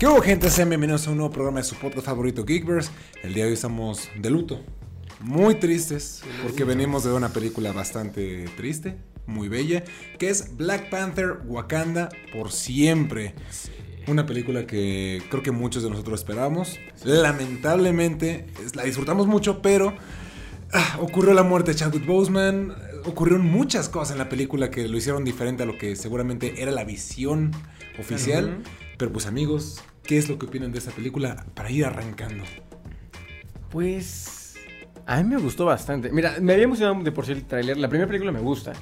¿Qué hubo gente? Sean bienvenidos a un nuevo programa de su podcast favorito Geekverse. El día de hoy estamos de luto. Muy tristes porque venimos de una película bastante triste, muy bella, que es Black Panther Wakanda por siempre. Una película que creo que muchos de nosotros esperábamos. Lamentablemente la disfrutamos mucho, pero ah, ocurrió la muerte de Chadwick Boseman. Ocurrieron muchas cosas en la película que lo hicieron diferente a lo que seguramente era la visión oficial. Pero pues amigos, ¿qué es lo que opinan de esta película para ir arrancando? Pues a mí me gustó bastante. Mira, me había emocionado de por sí el tráiler. La primera película me gusta.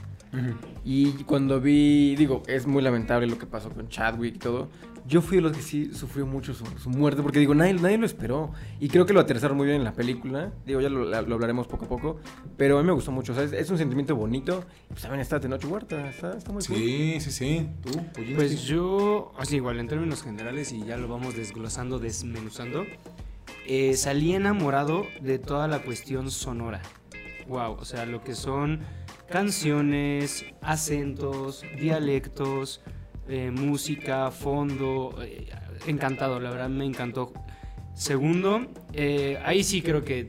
Y cuando vi, digo, es muy lamentable lo que pasó con Chadwick y todo. Yo fui de los que sí sufrió mucho su, su muerte, porque digo, nadie, nadie lo esperó. Y creo que lo aterrizaron muy bien en la película. Digo, ya lo, lo hablaremos poco a poco. Pero a mí me gustó mucho. Sea, es, un sentimiento bonito. Pues también está de noche huerta. Está, está muy cool. Sí, sí, sí. ¿Tú? Pues yo, así igual, en términos generales, y ya lo vamos desglosando, desmenuzando, eh, salí enamorado de toda la cuestión sonora. Wow, o sea, lo que son canciones, acentos, dialectos, eh, música, fondo, eh, encantado, la verdad me encantó. Segundo, eh, ahí sí creo que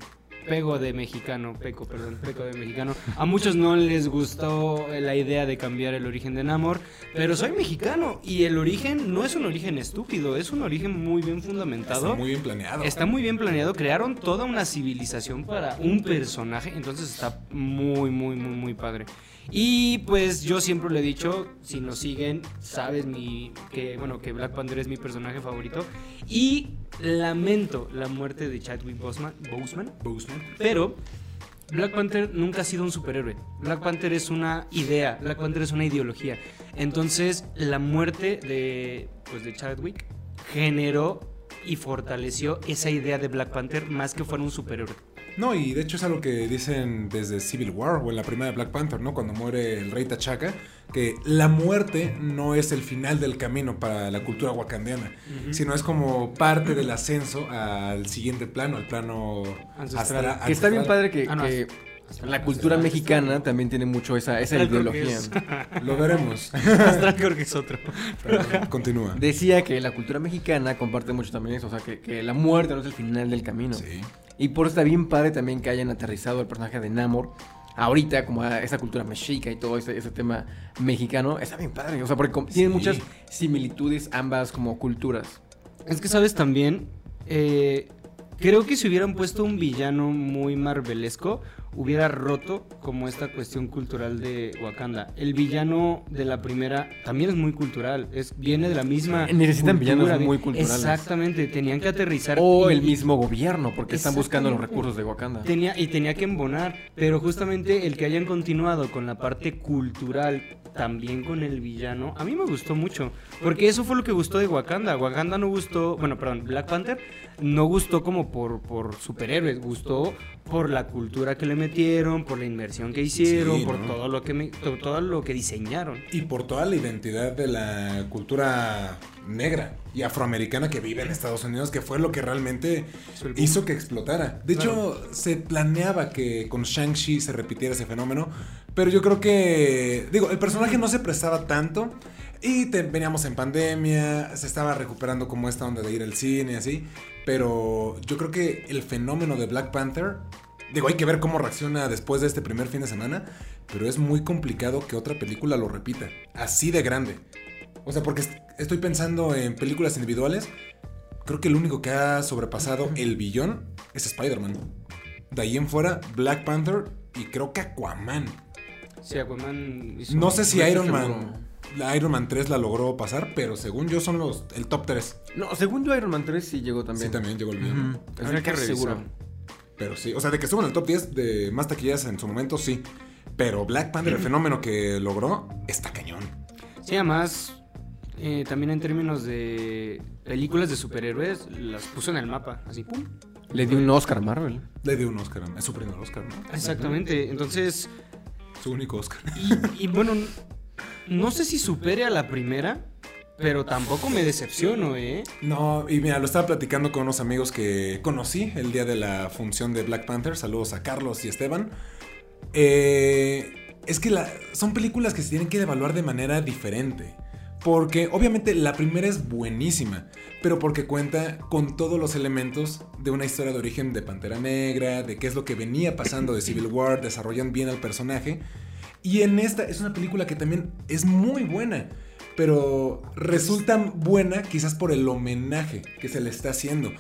pego de mexicano, peco, perdón, peco de mexicano. A muchos no les gustó la idea de cambiar el origen de Namor, pero soy mexicano y el origen no es un origen estúpido, es un origen muy bien fundamentado. Está muy bien planeado. Está muy bien planeado, crearon toda una civilización para un personaje, entonces está muy, muy, muy, muy padre. Y pues yo siempre le he dicho, si nos siguen, sabes mi, que, bueno, que Black Panther es mi personaje favorito. Y lamento la muerte de Chadwick Boseman, Boseman Boseman. pero Black Panther nunca ha sido un superhéroe. Black Panther es una idea, Black Panther es una ideología. Entonces, la muerte de, pues, de Chadwick generó y fortaleció esa idea de Black Panther más que fuera un superhéroe. No, y de hecho es algo que dicen desde Civil War o en la primera de Black Panther, ¿no? Cuando muere el rey T'Chaka, que la muerte no es el final del camino para la cultura wakandiana, sino es como parte del ascenso al siguiente plano, al plano Ancestral. astra- Que está bien padre que, Ah, no, que la cultura mexicana también tiene mucho esa, esa ideología. es- Lo veremos. Astral creo que es otro. Pero continúa. Decía que la cultura mexicana comparte mucho también eso, o sea, que, que la muerte no es el final del camino. Sí. Y por eso está bien padre también que hayan aterrizado el personaje de Namor ahorita, como a esa cultura mexica y todo ese, ese tema mexicano. Está bien padre, o sea, porque com- tienen Sí. muchas similitudes ambas como culturas. Es que, ¿sabes también? Eh, creo que si hubieran puesto un villano muy marvelesco, hubiera roto como esta cuestión cultural de Wakanda. El villano de la primera también es muy cultural, es, viene de la misma. Necesitan cultura, villanos vi- muy culturales. Exactamente, tenían que aterrizar. O y- el mismo gobierno, porque están buscando los recursos de Wakanda. Tenía, y tenía que embonar, pero justamente el que hayan continuado con la parte cultural, también con el villano, a mí me gustó mucho, porque eso fue lo que gustó de Wakanda. Wakanda no gustó, bueno, perdón, Black Panther no gustó como por, por superhéroes, gustó por la cultura que le metieron, por la inversión que hicieron, Sí, por ¿no? todo lo que me- to- todo lo que diseñaron. Y por toda la identidad de la cultura negra y afroamericana que vive en Estados Unidos, que fue lo que realmente Hizo que explotara. De hecho, se planeaba que con Shang-Chi se repitiera ese fenómeno, pero yo creo que, digo, el personaje no se prestaba tanto y te- veníamos en pandemia, se estaba recuperando como esta onda de ir al cine y así, pero yo creo que el fenómeno de Black Panther, digo, hay que ver cómo reacciona después de este primer fin de semana, pero es muy complicado que otra película lo repita, así de grande. O sea, porque est- estoy pensando en películas individuales. Creo que el único que ha sobrepasado el billón es Spider-Man. De ahí en fuera, Black Panther y creo que Aquaman. Sí, Aquaman hizo- No sé si Iron. Man, Iron Man 3 la logró pasar, pero según yo son los el top 3. No, según yo Iron Man 3 sí llegó también. Sí, también llegó el. Ujú. Habría Estoy que seguro. Pero sí, o sea, de que estuvo en el top 10 de más taquillas en su momento, sí. Pero Black Panther, el fenómeno que logró, está cañón. Sí, además, eh, también en términos de películas de superhéroes, las puso en el mapa, así, pum. Le dio un Oscar a Marvel. Le dio un Oscar, es su primer Oscar, ¿no? Exactamente, entonces, Su único Oscar. y, y bueno, no sé si supere a la primera, pero tampoco me decepciono, ¿eh? No, y mira, lo estaba platicando con unos amigos que conocí el día de la función de Black Panther. Saludos a Carlos y Esteban. Eh, es que son películas que se tienen que evaluar de manera diferente. Porque obviamente la primera es buenísima, pero porque cuenta con todos los elementos de una historia de origen de Pantera Negra, de qué es lo que venía pasando de Civil War, desarrollan bien al personaje. Y en esta es una película que también es muy buena, pero resulta buena quizás por el homenaje que se le está haciendo.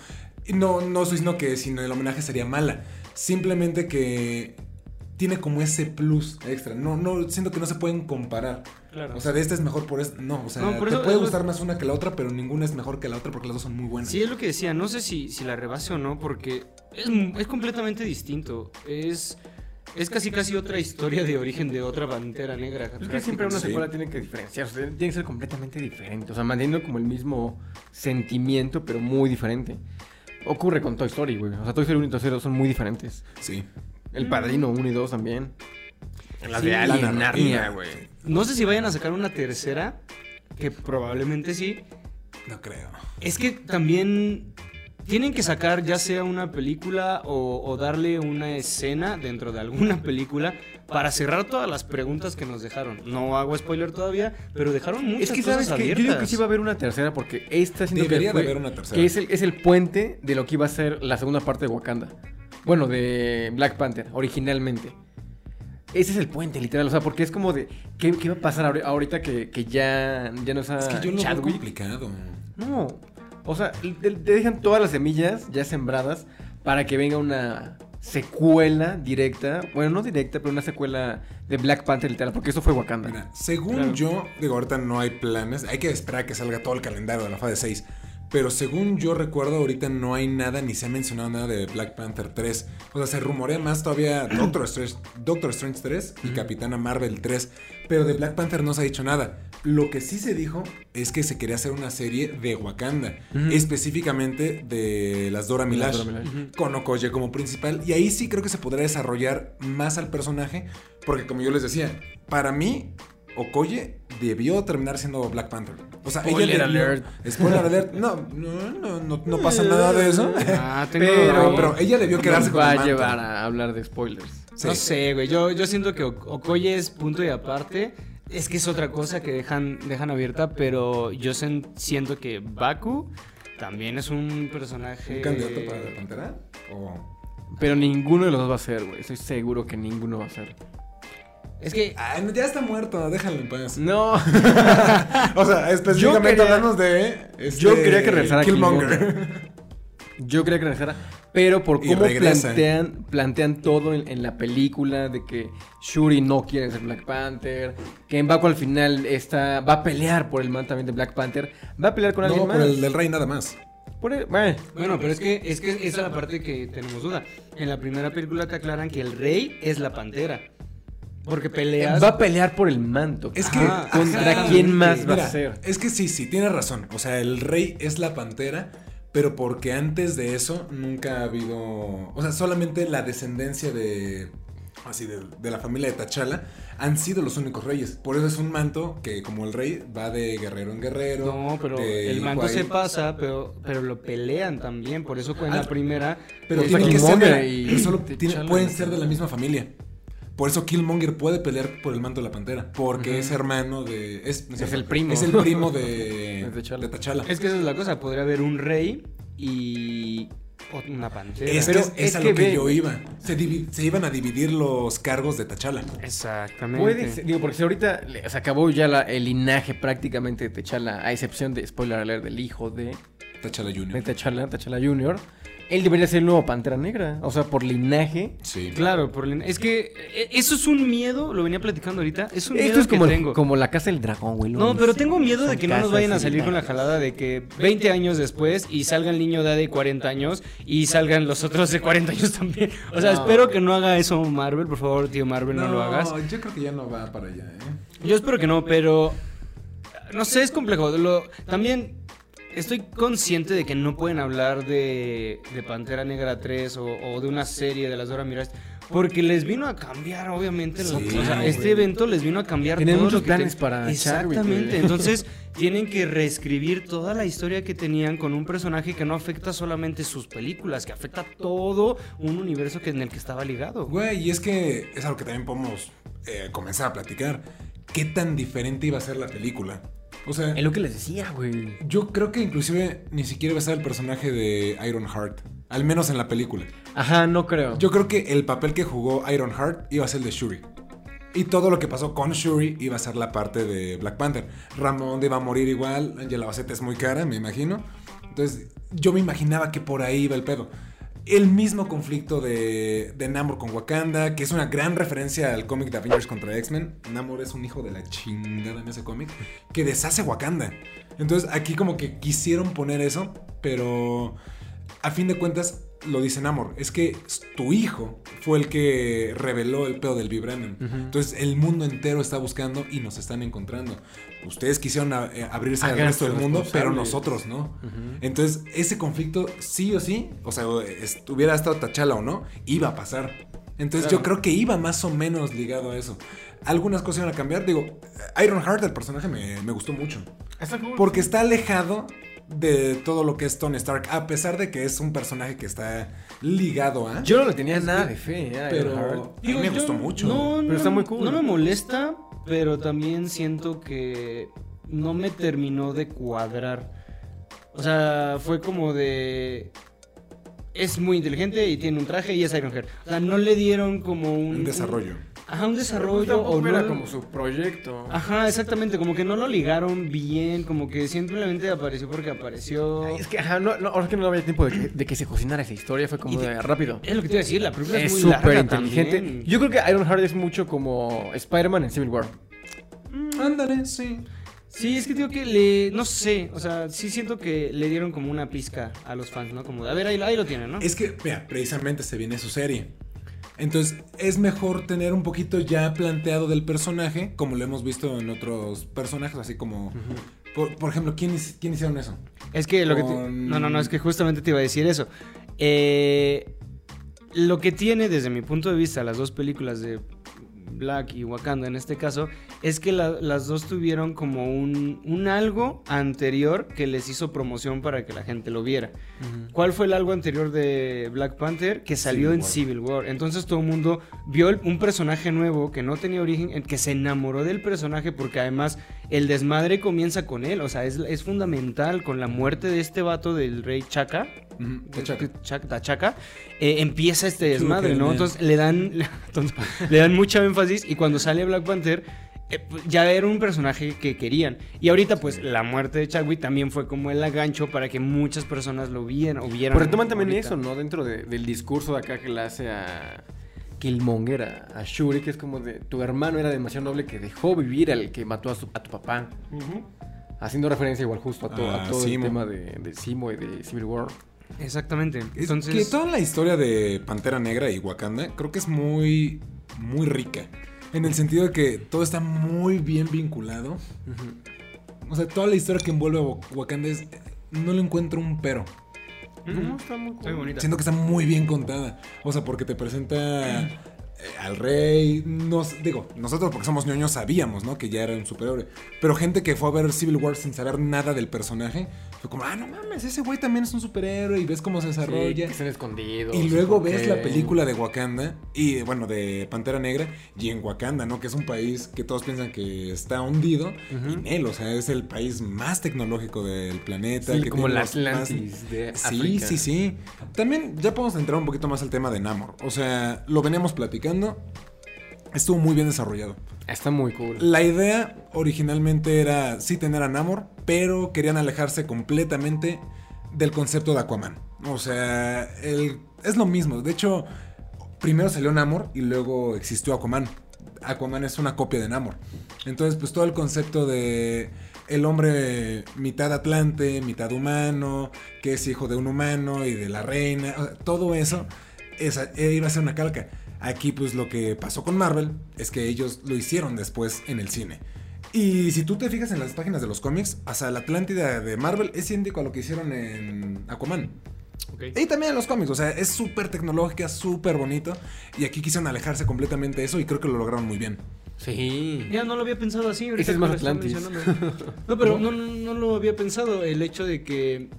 No, no estoy diciendo que sin el homenaje sería mala, simplemente que tiene como ese plus extra. No, no, siento que no se pueden comparar. Claro. O sea, de esta es mejor por esto. No, o sea, No, te eso- puede gustar más una que la otra, pero ninguna es mejor que la otra porque las dos son muy buenas. Sí, es lo que decía. No sé si, si la rebase o no, porque es, es completamente distinto. Es, es casi casi otra historia de origen de otra pantera negra. Es que siempre una Sí. secuela tiene que diferenciarse, tiene que ser completamente diferente, o sea, manteniendo como el mismo sentimiento, pero muy diferente. Ocurre con Toy Story, güey. O sea, Toy Story 1 y Toy Story 2 son muy diferentes. Sí. El Padrino 1 y 2 también. Las Sí, de la Alien. Narnia, güey. No sé si vayan a sacar una tercera, que probablemente sí. No creo. Es que también tienen que sacar ya sea una película o, o darle una escena dentro de alguna película para cerrar todas las preguntas que nos dejaron. No hago spoiler todavía, pero dejaron muchas Es que cosas sabes que yo abiertas. digo que sí va a haber una tercera porque esta Debería que de fue- haber una tercera. Que es el, es el puente de lo que iba a ser la segunda parte de Wakanda. Bueno, de Black Panther, originalmente. Ese es el puente, literal. O sea, porque es como de. ¿Qué, qué va a pasar ahori- ahorita que, que ya, ya no está Es que yo lo veo Chadwick? complicado. No. O sea, te, te dejan todas las semillas ya sembradas para que venga una secuela directa. Bueno, no directa, pero una secuela de Black Panther literal, porque eso fue Wakanda. Mira, según Claro. yo, digo, ahorita no hay planes. Hay que esperar a que salga todo el calendario de la fase 6. Pero según yo recuerdo, ahorita no hay nada, ni se ha mencionado nada de Black Panther 3. O sea, se rumorea más todavía Doctor Strange, Doctor Strange 3 y Capitana Marvel 3. Pero de Black Panther no se ha dicho nada. Lo que sí se dijo es que se quería hacer una serie de Wakanda. Específicamente de las Dora las. Ujú. con Okoye como principal. Y ahí sí creo que se podrá desarrollar más al personaje. Porque como yo les decía, para mí, Okoye debió terminar siendo Black Panther. O sea, Spoiler ella debió- alert. Spoiler alert. No, no, no, no, no pasa nada de eso. Ah, tengo- Pero- pero ella debió quedarse con va el a llevar a hablar de spoilers. Sí. No sé, güey. Yo, yo siento que Ok- Okoye es punto y aparte. Es que es otra cosa que dejan, dejan abierta, pero yo sen- siento que Baku también es un personaje. ¿Un candidato para la Pantera? O- Pero ninguno de los dos va a ser, güey. Estoy seguro que ninguno va a ser. Es que. Ah, no, ya está muerto, déjalo en paz. No. O sea, específicamente quería- hablamos de. este, yo quería que regresara Killmonger. Yo creía que regresara, pero por cómo regresa. plantean, plantean todo en, en la película, de que Shuri no quiere ser Black Panther, que Mbaku al final está, va a pelear por el man también de Black Panther, va a pelear con alguien No, más. por el del rey nada más. Por el- bueno, Bueno, pero es que, es que esa es la parte que tenemos duda. En la primera película te aclaran que el rey es la pantera. Porque peleas. va a pelear por el manto. Es que. Ajá, ¿Contra ajá. quién más va a ser? Es que sí, sí, tienes razón. O sea, el rey es la pantera, pero porque antes de eso nunca ha habido. O sea, solamente la descendencia de. Así, de, de la familia de T'Challa han sido los únicos reyes. Por eso es un manto que, como el rey, va de guerrero en guerrero. No, pero el manto se pasa, pero, pero lo pelean también. Por eso en Ah, la primera. Pero tienen que ser de y solo pueden ser de la misma familia. Por eso Killmonger puede pelear por el manto de la pantera. Porque es hermano de. Es, Es el primo. Es el primo de. De T'Challa. de. Es que esa es la cosa. Podría haber un rey y una pantera. Es, Pero que es, a que lo que ve- yo iba. Se, se iban a dividir los cargos de T'Challa. Exactamente. Puede ser, digo, porque si ahorita se acabó ya la- el linaje prácticamente de T'Challa, a excepción de, spoiler alert, del hijo de, T'Challa de Jr. T'Challa, T'Challa Jr., él debería ser el nuevo Pantera Negra. O sea, por linaje. Sí. Claro, por el- es que eh, eso es un miedo, lo venía platicando ahorita, es un miedo Esto es como, que tengo. como la casa del dragón, güey. No, pero tengo miedo de que no nos vayan a salir con la jalada de que 20 años después y salga el niño de de 40 años y salgan los otros de 40 años también. O sea, No. espero que no haga eso Marvel, por favor, tío Marvel, no, lo hagas. yo creo que ya no va para allá, ¿eh? Yo espero que no, pero no sé, es complejo. Lo- también estoy consciente de que no pueden hablar de, de Pantera Negra 3 o, o de una serie de las Dora Milaje porque les vino a cambiar, obviamente. o sea, este evento les vino a cambiar Tenían todo muchos lo que planes te- para Exactamente. Entonces, tienen que reescribir toda la historia que tenían con un personaje que no afecta solamente sus películas, que afecta todo un universo que, en el que estaba ligado. Güey, y es que es algo que también podemos eh, comenzar a platicar. ¿Qué tan diferente iba a ser la película? O sea, Es lo que les decía, güey. yo creo que inclusive ni siquiera va a ser el personaje de Ironheart. Al menos en la película. Ajá, no creo. Yo creo que el papel que jugó Ironheart iba a ser el de Shuri. Y todo lo que pasó con Shuri iba a ser la parte de Black Panther. Ramón iba a morir igual. Ya la baceta es muy cara, me imagino. Entonces, yo me imaginaba que por ahí iba el pedo. El mismo conflicto de, de Namor con Wakanda, que es una gran referencia al cómic de Avengers contra X-Men. Namor es un hijo de la chingada en ese cómic, que deshace Wakanda. Entonces, aquí como que quisieron poner eso, pero a fin de cuentas lo dice Namor, es que tu hijo fue el que reveló el pedo del Vibranium. Entonces el mundo entero está buscando y nos están encontrando. Ustedes quisieron a- eh, abrirse al resto del mundo, pero nosotros no. Entonces ese conflicto sí o sí, o sea, hubiera estado Tachala o no, iba a pasar. Entonces yo creo que iba más o menos ligado a eso. Algunas cosas iban a cambiar. Digo, Ironheart, el personaje, me, me gustó mucho. Está cool. Porque está alejado de todo lo que es Tony Stark, a pesar de que es un personaje que está ligado a. Yo no le tenía nada de fe, ¿eh? pero a mí me yo gustó mucho. No, Pero no- está muy cool. No me molesta, pero también siento que no me terminó de cuadrar. O sea, fue como de. Es muy inteligente y tiene un traje y es Ironheart. O sea, no le dieron como un. Un desarrollo. Ajá, un desarrollo. Tampoco O no, era como su proyecto. Ajá, exactamente. Como que no lo ligaron bien. Como que simplemente apareció porque apareció. Ay, Es que, ajá, no, no, ahora es que no había tiempo de que, de que se cocinara esa historia, fue como de- de rápido. Es lo que te iba a decir, la película es, Es muy súper inteligente. también. Yo creo que Ironheart es mucho como Spider-Man en Civil War. Ándale, sí. Sí, es que digo que le. No sé, o sea, sí siento que le dieron como una pizca a los fans, ¿no? Como de, a ver, ahí, ahí lo tienen, ¿no? Es que, mira, precisamente se viene su serie. Entonces, es mejor tener un poquito ya planteado del personaje, como lo hemos visto en otros personajes, así como. por, por ejemplo, ¿quién, quién hicieron eso? Es que lo que. te- No, no, no, es que justamente te iba a decir eso. Eh, lo que tiene, desde mi punto de vista, las dos películas de Black y Wakanda en este caso, es que la- las dos tuvieron como un, un algo anterior que les hizo promoción para que la gente lo viera. ¿Cuál fue el algo anterior de Black Panther? Que salió Civil en War. Civil War. Entonces todo el mundo vio el- un personaje nuevo que no tenía origen, en que se enamoró del personaje porque además el desmadre comienza con él. O sea, es, es fundamental con la muerte de este vato del rey Chaka. Chak- T'Chaka, eh, empieza este desmadre, ¿no? Entonces le dan, le dan mucha énfasis y cuando sale Black Panther ya era un personaje que querían. Y ahorita pues la muerte de Chadwick también fue como el agancho para que muchas personas lo vieran o vieran. Pero retoman también ahorita. eso, ¿no? Dentro de- del discurso de acá que le hace a Killmonger, a, a Shuri, que es como de tu hermano era demasiado noble que dejó vivir al que mató a, su- a tu papá. Haciendo referencia igual justo a, to- a Ah, todo Simo. el tema de, de Simo y de Civil War. Exactamente. Es Entonces, que toda la historia de Pantera Negra y Wakanda creo que es muy, muy rica. En el sentido de que todo está muy bien vinculado. O sea, toda la historia que envuelve a Wa- Wakanda es... No le encuentro un pero. No, está muy Muy bonita. Siento que está muy bien contada. O sea, porque te presenta al rey. Nos, digo, nosotros porque somos ñoños sabíamos, ¿no? Que ya era un superhéroe. Pero gente que fue a ver Civil War sin saber nada del personaje, fue como, ah, no mames, ese güey también es un superhéroe y ves cómo se Sí, desarrolla. que están escondidos. Y luego ves la película de Wakanda y bueno, de Pantera Negra y en Wakanda, ¿no? Que es un país que todos piensan que está hundido y en él, o sea, es el país más tecnológico del planeta. Sí, que como la los más- Atlantis de Sí, África. sí, sí. También ya podemos entrar un poquito más al tema de Namor. O sea, lo veníamos platicando. Estuvo muy bien desarrollado. Está muy cool. La idea originalmente era sí tener a Namor, pero querían alejarse completamente del concepto de Aquaman. O sea, el- es lo mismo. De hecho, primero salió Namor y luego existió Aquaman. Aquaman es una copia de Namor. Entonces, pues todo el concepto de el hombre mitad atlante, mitad humano, que es hijo de un humano y de la reina, o sea, todo eso eh, iba a ser una calca. Aquí pues lo que pasó con Marvel es que ellos lo hicieron después en el cine. Y si tú te fijas en las páginas de los cómics, o sea, la Atlántida de Marvel es idéntico a lo que hicieron en Aquaman. Y también en los cómics, o sea, es súper tecnológica, súper bonito. Y aquí quisieron alejarse completamente de eso y creo que lo lograron muy bien. Sí. Ya no lo había pensado así. ahorita Ese es que más Atlantis. mencionando. No, pero no, no, no lo había pensado. El hecho de que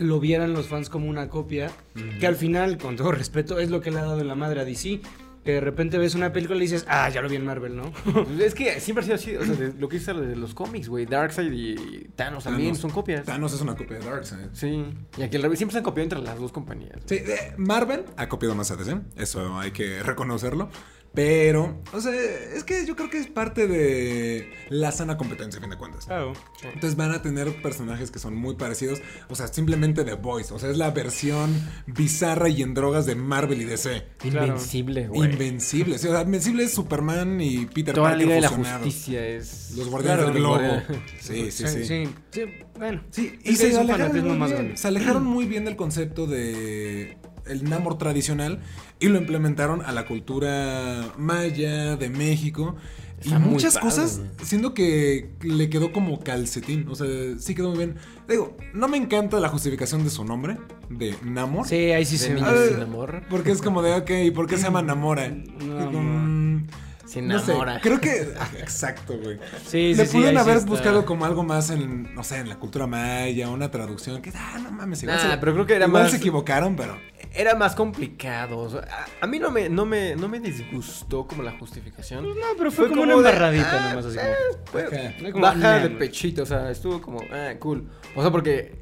lo vieran los fans como una copia, que al final, con todo respeto, es lo que le ha dado en la madre a DC. Que de repente ves una película y dices, ah, ya lo vi en Marvel, ¿no? Es que siempre ha sido así, o sea, de- lo que hice de los cómics, güey. Darkseid y Thanos también Thanos. son copias. Thanos es una copia de Darkseid. Sí. Y aquí siempre se han copiado entre las dos compañías. Sí, Marvel ha copiado más a DC, eso hay que reconocerlo. Pero, o sea, es que yo creo que es parte de la sana competencia, a fin de cuentas. Claro. Entonces van a tener personajes que son muy parecidos. O sea, simplemente The Voice. O sea, es la versión bizarra y en drogas de Marvel y DC. Invencible, güey. Invencible. Sí, o sea, Invencible es Superman y Peter Toda la Parker Liga de la. Justicia es. Los guardianes Claro, del globo. Sí, sí, sí. Sí, sí, bueno. Sí, y se un alejaron, bien, se alejaron muy bien del concepto de el Namor tradicional y lo implementaron a la cultura maya de México. Está y muchas padre, cosas, güey. siendo que le quedó como calcetín. O sea, sí quedó muy bien. Digo, no me encanta la justificación de su nombre, de Namor. Sí, ahí sí De se niños Ah, sin amor. Porque es como de, ok, ¿por qué se llama Namora? No, Mm, Se no sé, creo que. Exacto, güey. Sí, Le sí, sí, pudieron sí haber buscado como algo más en, no sé, en la cultura maya, una traducción. Que, ah, no mames, igual, Nah, se, pero creo que era igual más- se equivocaron, pero. Era más complicado. o sea, a, a mí no me, no, me, no me disgustó como la justificación. No, pero fue, como, una de, embarradita ah, nomás así eh, como. fue como, baja de pechito, o sea, estuvo como, ah, cool. O sea, porque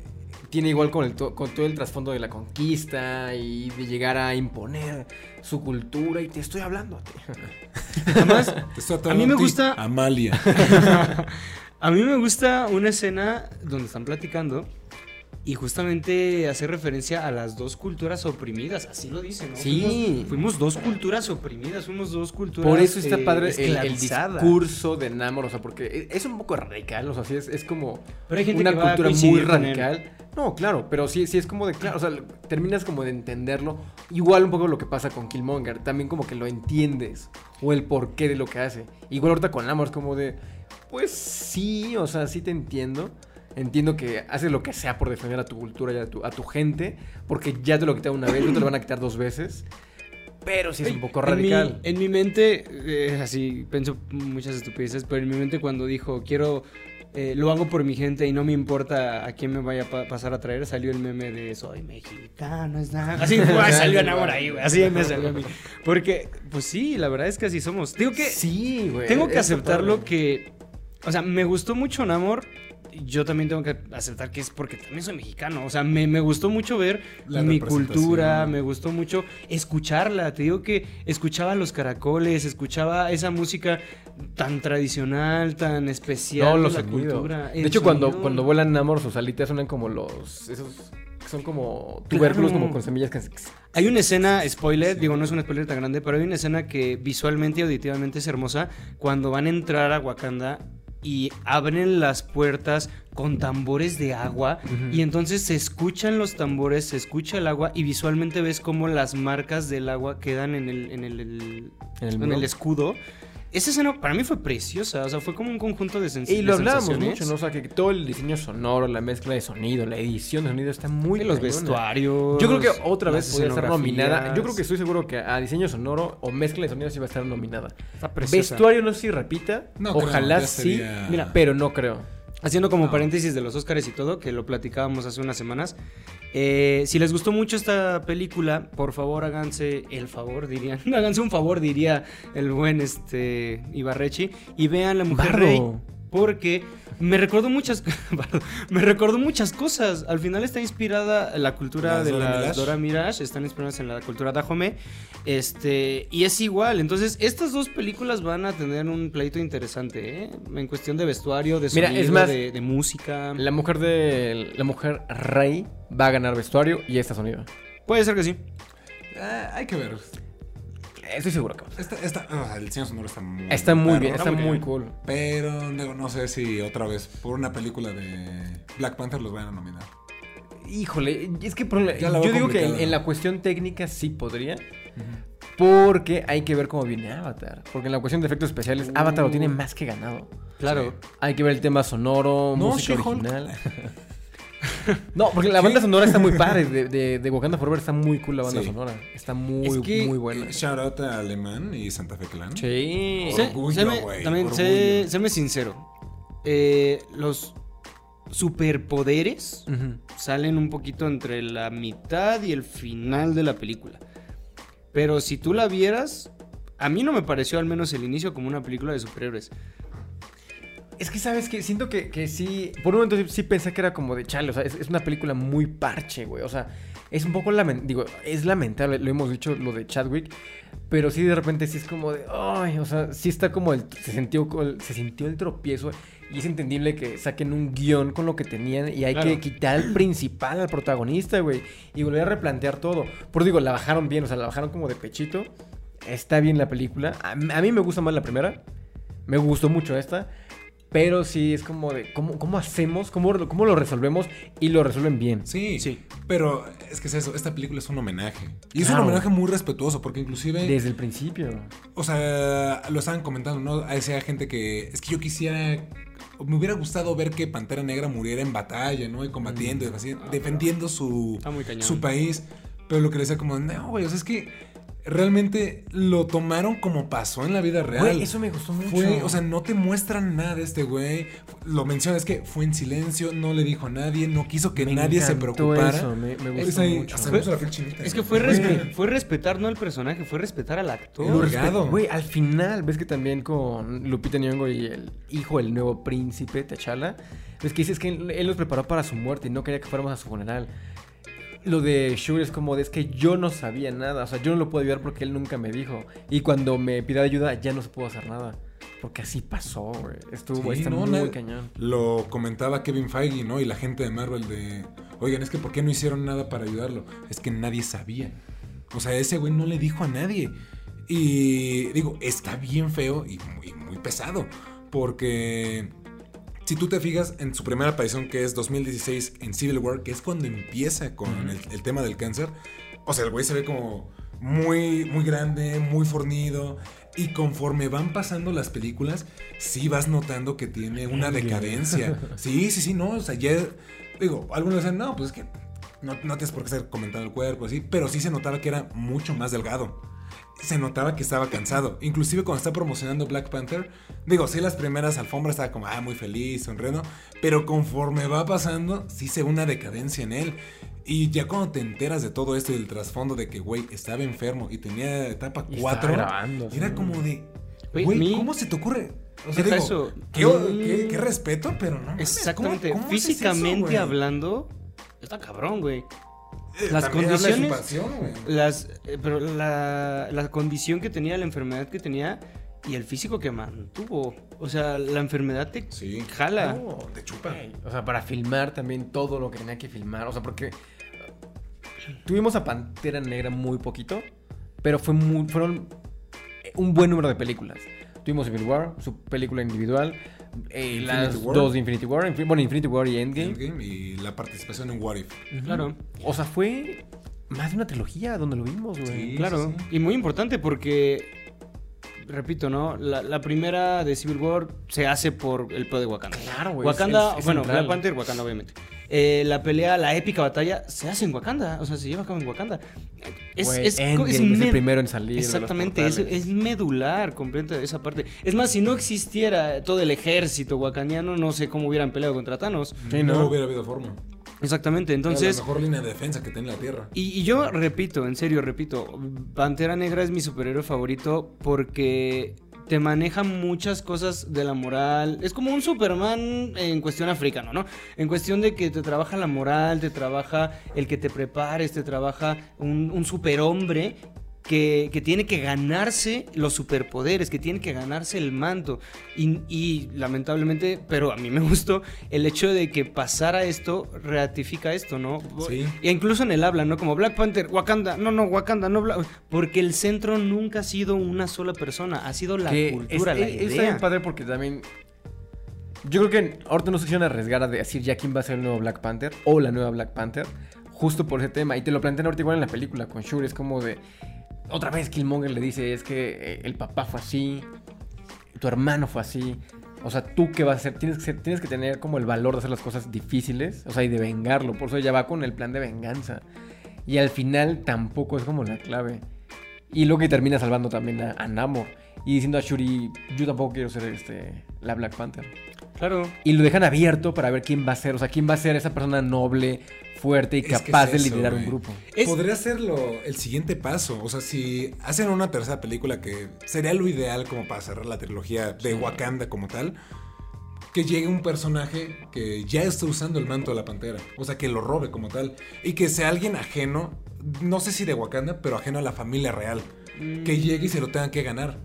tiene igual con, el to- con todo el trasfondo de la conquista y de llegar a imponer su cultura y te estoy hablando a ti. Además, Te estoy A mí me gusta- Amalia. a mí me gusta una escena donde están platicando y justamente hace referencia a las dos culturas oprimidas, así lo dicen, ¿no? Sí. Fuimos, fuimos dos culturas oprimidas, fuimos dos culturas Por eso está eh, padre el, discurso de Namor, o sea, porque e, es un poco radical, o sea, sí es, es como Pero hay gente una que cultura muy radical. No, claro, pero sí, sí es como de, claro, o sea, terminas como de entenderlo. Igual un poco lo que pasa con Killmonger, también como que lo entiendes, o el porqué de lo que hace. Igual ahorita con Namor es como de, pues sí, o sea, sí te entiendo. Entiendo que haces lo que sea por defender a tu cultura y a tu, a tu gente, porque ya te lo quitaron una vez, no te lo van a quitar dos veces. Pero sí es un poco En mi- radical. En mi, mente, eh, así, pienso muchas estupideces, pero en mi mente cuando dijo, quiero, eh, lo hago por mi gente y no me importa a quién me vaya a pa- pasar a traer, salió el meme de soy mexicano, es nada. Así ¡guau! salió Namor ahí, güey. Así me salió a mí. Porque, pues sí, la verdad es que así somos. Digo que Sí, güey. tengo que aceptarlo que, o sea, me gustó mucho Namor. Yo también tengo que aceptar que es porque también soy mexicano. O sea, me, me gustó mucho ver La mi cultura, me gustó mucho escucharla. Te digo que escuchaba los caracoles, escuchaba esa música tan tradicional, tan especial No, los la cultura. De hecho, cuando, sonido. cuando vuelan Namor, sus alitas suenan como los. Esos. Son como tubérculos, Claro. como con semillas que. Hay una escena, spoiler, digo, no es un spoiler tan grande, pero hay una escena que visualmente y auditivamente es hermosa cuando van a entrar a Wakanda y abren las puertas con tambores de agua y entonces se escuchan los tambores, se escucha el agua y visualmente ves cómo las marcas del agua quedan en el, en el, el- En el en muro. el escudo. Esa escena para mí fue preciosa, o sea, fue como un conjunto de, sens Y lo hablábamos sensaciones. mucho, ¿no? O sea, que todo el diseño sonoro, la mezcla de sonido, la edición de sonido está muy Y los cañona. vestuarios. Yo creo que otra vez podría estar nominada. Yo creo que estoy seguro que a diseño sonoro o mezcla de sonido sí va a estar nominada. Está preciosa. Vestuario no sé si repita. No Ojalá sí. sería- Mira, pero no creo. Haciendo como No. paréntesis de los Oscars y todo, que lo platicábamos hace unas semanas. eh, si les gustó mucho esta película, por favor háganse el favor, dirían. háganse un favor, diría el buen este Ibarrechi. Y vean La Mujer Barro. Rey. Porque me recordó muchas me recordó muchas cosas. Al final está inspirada la cultura Las de Dora la Milaje. Dora Mirage, están inspiradas en la cultura Dahomey. Este, y es igual. Entonces, estas dos películas van a tener un pleito interesante, ¿eh? En cuestión de vestuario, de Mira, sonido, es más, de, de música. La mujer de. La mujer rey va a ganar vestuario y esta sonido. Puede ser que sí. Ah, hay que ver. Estoy seguro que va a pasar. El diseño sonoro está muy Está muy perro, bien, está muy cool. Pero digo, no sé si otra vez por una película de Black Panther los vayan a nominar. Híjole, es que por la- yo digo que en, la cuestión técnica sí podría. Porque hay que ver cómo viene Avatar. Porque en la cuestión de efectos especiales, Avatar lo tiene más que ganado. Claro. Hay que ver el tema sonoro, No, música original. no, porque la banda sonora está muy padre. De, de, de Wakanda Forever está muy cool la banda Sí. sonora. Está muy, Es que- muy buena. Eh, Shout out a Alemán y Santa Fe Clan. Sí. Sé- Orgullo, séme- güey, también, sé, orgullo. séme sincero. Eh, los superpoderes Ujú. salen un poquito entre la mitad y el final de la película. Pero si tú la vieras, A mí no me pareció al menos el inicio como una película de superhéroes. Es que, ¿sabes que Siento que, que sí. Por un momento sí, pensé que era como de chale. O sea, es, es una película muy parche, güey. O sea, es un poco lamentable. Digo, es lamentable, lo hemos dicho, lo de Chadwick. Pero sí, de repente sí es como de. Ay, o sea, sí está como el. Se sintió, el- se sintió el tropiezo. Y es entendible que saquen un guion con lo que tenían. Y hay Claro. que quitar al principal, al protagonista, güey. Y volver a replantear todo. Por digo, la bajaron bien. O sea, la bajaron como de pechito. Está bien la película. A, a mí me gusta más la primera. Me gustó mucho esta. Pero sí es como de, ¿cómo, cómo hacemos? ¿Cómo, ¿Cómo lo resolvemos? Y lo resuelven bien. Sí, Sí. Pero es que es eso, esta película es un homenaje. Y es un homenaje muy respetuoso, porque inclusive, Desde el principio. o sea, lo estaban comentando, ¿no? A esa gente que es que yo quisiera, me hubiera gustado ver que Pantera Negra muriera en batalla, ¿no? Y combatiendo, y así, defendiendo su, Está muy cañón. su país. Pero lo que le decía como, no, güey, o sea, es que realmente lo tomaron como pasó en la vida real. Güey, eso me gustó mucho. Fue, o sea, no te muestran nada de este güey. Lo menciona, es que fue en silencio, no le dijo a nadie, no quiso que Me nadie se preocupara. eso, me, me Es gustó ahí, mucho. la piel chinita, Es que fue, respe- fue respetar no al personaje, fue respetar al actor. Güey, al final, ves que también con Lupita Nyong'o y el hijo del nuevo príncipe, T'Challa, ves que dices que él, él los preparó para su muerte y no quería que fuéramos a su funeral. Lo de Shuri es como de, es que yo no sabía nada, o sea, yo no lo puedo ayudar porque él nunca me dijo. Y cuando me pidió ayuda ya no se pudo hacer nada. Porque así pasó, güey. Estuvo, Sí, está no, muy cañón. Lo comentaba Kevin Feige, ¿no? Y la gente de Marvel de, oigan, es que ¿por qué no hicieron nada para ayudarlo? Es que nadie sabía. O sea, ese güey no le dijo a nadie. Y digo, está bien feo y muy, muy pesado. Porque si tú te fijas en su primera aparición, que es 2016 en Civil War, que es cuando empieza con el, el tema del cáncer, o sea, el güey se ve como muy, muy grande, muy fornido. Y conforme van pasando las películas, sí vas notando que tiene una decadencia. Sí, sí, sí, no. O sea, ya. Digo, algunos dicen, no, pues es que no, no tienes por qué estar comentando el cuerpo, así. Pero sí se notaba que era mucho más delgado. Se notaba que estaba cansado. Inclusive cuando está promocionando Black Panther, digo, sí, las primeras alfombras estaba como, ah, muy feliz, sonriendo. Pero conforme va pasando, sí se ve una decadencia en él. Y ya cuando te enteras de todo esto y del trasfondo de que, güey, estaba enfermo y tenía etapa Y 4, estaba grabando, era como de, Güey, ¿cómo se te ocurre? O sea, digo. Qué, qué- qué respeto, pero no. mames, Exactamente. ¿cómo- cómo eso, Físicamente hablando, está cabrón, güey. Eh, las también habla de su condiciones- pasión, güey. Las, eh, pero la, la condición que tenía, la enfermedad que tenía y el físico que mantuvo. O sea, la enfermedad te Sí. jala. No, Te chupa. O sea, para filmar también todo lo que tenía que filmar. O sea, porque tuvimos a Pantera Negra muy poquito, pero fue muy, fueron un buen número de películas. Tuvimos Civil War, su película individual, eh, las War. dos de Infinity War, bueno, Infinity War y Endgame. Endgame y la participación en What If. Claro. O sea, fue más de una trilogía donde lo vimos, güey. Sí. Claro, sí. y muy importante porque, repito, ¿no? La, la primera de Civil War se hace por el pedo de Wakanda. Claro, güey. Wakanda, es- es bueno, central. Black Panther, Wakanda, obviamente. Eh, la pelea, la épica batalla, se hace en Wakanda, o sea, se lleva a cabo en Wakanda. Es, Güey, es, Endgame es es el primero en salir de los Exactamente, es, es medular completa esa parte. Es más, si no existiera todo el ejército wakandiano, no sé cómo hubieran peleado contra Thanos. Sí, no, ¿no? hubiera habido forma. Exactamente, Entonces, entonces... la mejor línea de defensa que tiene la Tierra. Y, y yo repito, en serio, repito, Pantera Negra es mi superhéroe favorito porque te maneja muchas cosas de la moral. Es como un Superman en cuestión africano, ¿no? En cuestión de que te trabaja la moral, te trabaja el que te prepares, te trabaja un, un superhombre. Que, que tiene que ganarse los superpoderes, que tiene que ganarse el manto. Y, y, lamentablemente, pero a mí me gustó el hecho de que pasara esto, ratifica esto, ¿no? Sí. E incluso en el habla, ¿no? Como Black Panther, Wakanda, no, no, Wakanda, no, Bla- porque el centro nunca ha sido una sola persona, ha sido la que cultura, es- la es- idea. bien padre porque también. Yo creo que ahorita no se quisieron arriesgar a decir ya quién va a ser el nuevo Black Panther o la nueva Black Panther, justo por ese tema. Y te lo plantean ahorita igual en la película con Shuri. Es como de. Otra vez Killmonger le dice: Es que eh, el papá fue así, tu hermano fue así. O sea, tú qué vas a hacer, tienes que, ser- tienes que tener como el valor de hacer las cosas difíciles, o sea, y de vengarlo. Por eso ella va con el plan de venganza. Y al final tampoco es como la clave. Y luego que termina salvando también a, a Namor. Y diciendo a Shuri, yo tampoco quiero ser este, la Black Panther. Claro. Y lo dejan abierto para ver quién va a ser, o sea, quién va a ser esa persona noble, fuerte y Es capaz es de liderar un grupo. Podría ser lo- el siguiente paso. O sea, si hacen una tercera película que sería lo ideal como para cerrar la trilogía de Wakanda como tal, que llegue un personaje que ya está usando el manto de la pantera. O sea, que lo robe como tal. Y que sea alguien ajeno, no sé si de Wakanda, pero ajeno a la familia real. Que llegue y se lo tengan que ganar.